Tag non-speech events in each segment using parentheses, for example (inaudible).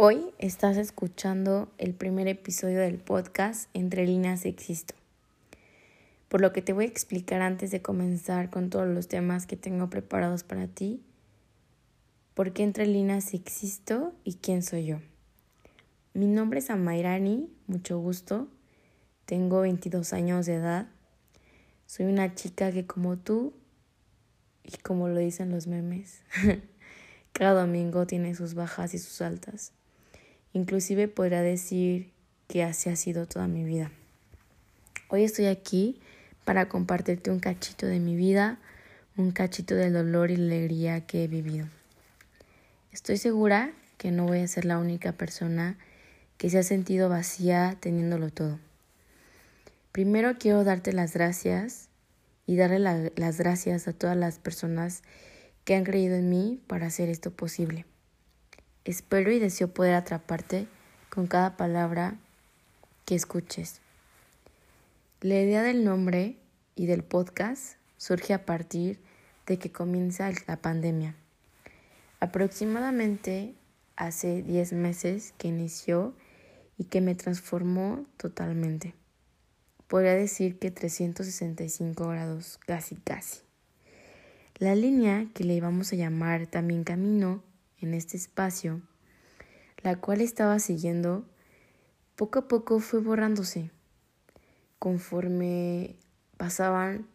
Hoy estás escuchando el primer episodio del podcast Entre líneas existo. Por lo que te voy a explicar antes de comenzar con todos los temas que tengo preparados para ti, por qué entre líneas existo y quién soy yo. Mi nombre es Amairani, mucho gusto. Tengo 22 años de edad. Soy una chica que como tú, y como lo dicen los memes, (laughs) cada domingo tiene sus bajas y sus altas. Inclusive podría decir que así ha sido toda mi vida. Hoy estoy aquí para compartirte un cachito de mi vida, un cachito del dolor y la alegría que he vivido. Estoy segura que no voy a ser la única persona que se ha sentido vacía teniéndolo todo. Primero quiero darte las gracias y darle las gracias a todas las personas que han creído en mí para hacer esto posible. Espero y deseo poder atraparte con cada palabra que escuches. La idea del nombre y del podcast surge a partir de que comienza la pandemia. Aproximadamente hace 10 meses que inició y que me transformó totalmente. Podría decir que 365 grados, casi casi. La línea que le íbamos a llamar también camino en este espacio, la cual estaba siguiendo, poco a poco fue borrándose. Conforme pasaban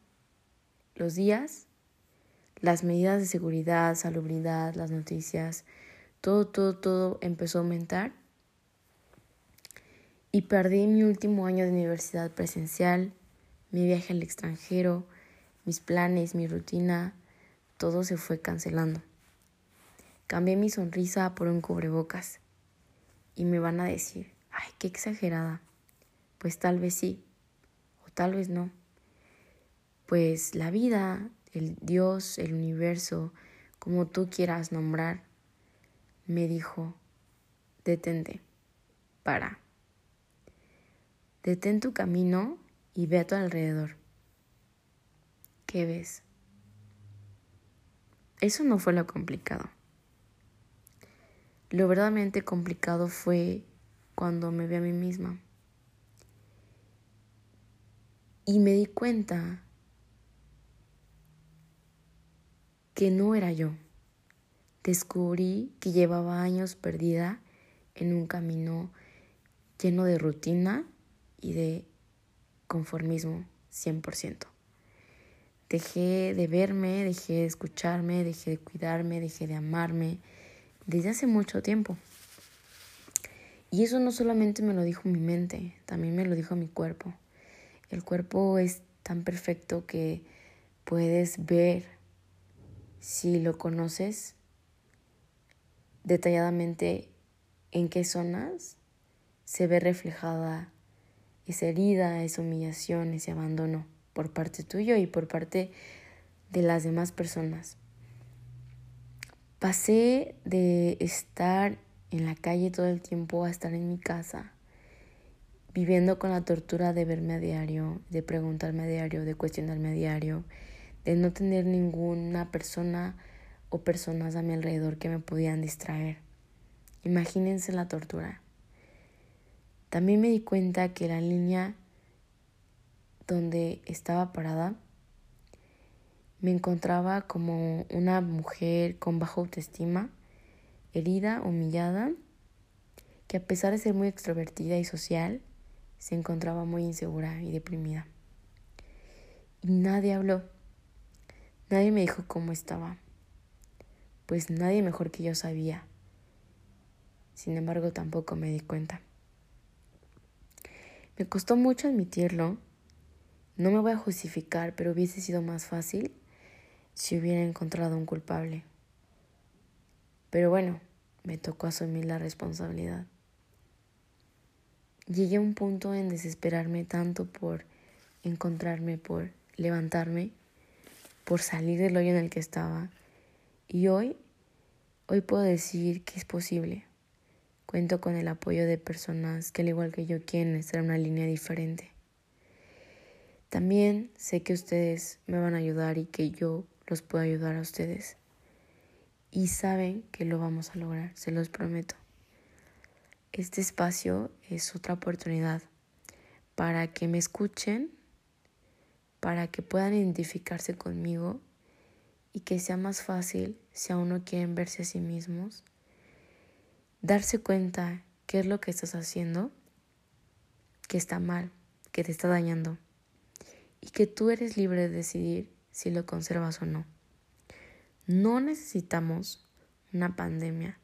los días, las medidas de seguridad, salubridad, las noticias, todo, todo, todo empezó a aumentar. Y perdí mi último año de universidad presencial, mi viaje al extranjero, mis planes, mi rutina, todo se fue cancelando. Cambié mi sonrisa por un cubrebocas. Y me van a decir, ay, qué exagerada. Pues tal vez sí, o tal vez no. Pues la vida, el Dios, el universo, como tú quieras nombrar, me dijo, detente, para. Detén tu camino y ve a tu alrededor. ¿Qué ves? Eso no fue lo complicado. Lo verdaderamente complicado fue cuando me vi a mí misma. Y me di cuenta que no era yo. Descubrí que llevaba años perdida en un camino lleno de rutina y de conformismo 100%. Dejé de verme, dejé de escucharme, dejé de cuidarme, dejé de amarme, desde hace mucho tiempo. Y eso no solamente me lo dijo mi mente, también me lo dijo mi cuerpo. El cuerpo es tan perfecto que puedes ver, si lo conoces, detalladamente en qué zonas se ve reflejada esa herida, esa humillación, ese abandono por parte tuyo y por parte de las demás personas. Pasé de estar en la calle todo el tiempo a estar en mi casa, viviendo con la tortura de verme a diario, de preguntarme a diario, de cuestionarme a diario, de no tener ninguna persona o personas a mi alrededor que me podían distraer. Imagínense la tortura. También me di cuenta que la línea donde estaba parada me encontraba como una mujer con baja autoestima, herida, humillada, que a pesar de ser muy extrovertida y social, se encontraba muy insegura y deprimida. Y nadie habló, nadie me dijo cómo estaba, pues nadie mejor que yo sabía. Sin embargo, tampoco me di cuenta. Me costó mucho admitirlo, no me voy a justificar, pero hubiese sido más fácil si hubiera encontrado un culpable. Pero bueno, me tocó asumir la responsabilidad. llegué a un punto en desesperarme tanto por encontrarme, por levantarme, por salir del hoyo en el que estaba. Y hoy, hoy puedo decir que es posible. Cuento con el apoyo de personas que al igual que yo quieren estar en una línea diferente. También sé que ustedes me van a ayudar y que yo los puedo ayudar a ustedes. Y saben que lo vamos a lograr, se los prometo. Este espacio es otra oportunidad para que me escuchen, para que puedan identificarse conmigo y que sea más fácil, si aún no quieren verse a sí mismos, darse cuenta qué es lo que estás haciendo, que está mal, que te está dañando y que tú eres libre de decidir si lo conservas o no. No necesitamos una pandemia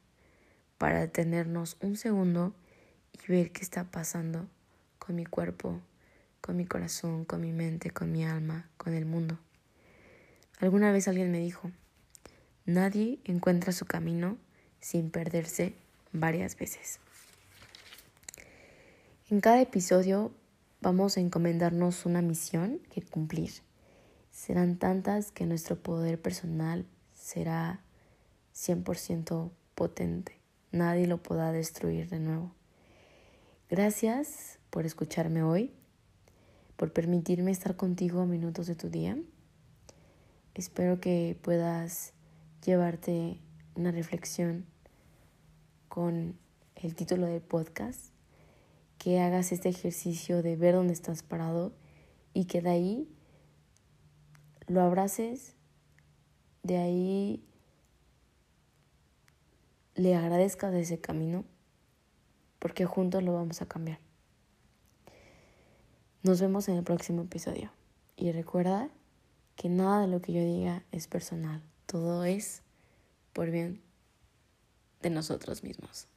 para detenernos un segundo y ver qué está pasando con mi cuerpo, con mi corazón, con mi mente, con mi alma, con el mundo. Alguna vez alguien me dijo, nadie encuentra su camino sin perderse varias veces. En cada episodio vamos a encomendarnos una misión que cumplir. Serán tantas que nuestro poder personal será 100% potente. Nadie lo podrá destruir de nuevo. Gracias por escucharme hoy, por permitirme estar contigo minutos de tu día. Espero que puedas llevarte una reflexión con el título del podcast, que hagas este ejercicio de ver dónde estás parado y que de ahí lo abraces, de ahí le agradezcas de ese camino, porque juntos lo vamos a cambiar. Nos vemos en el próximo episodio. Y recuerda que nada de lo que yo diga es personal, todo es por bien de nosotros mismos.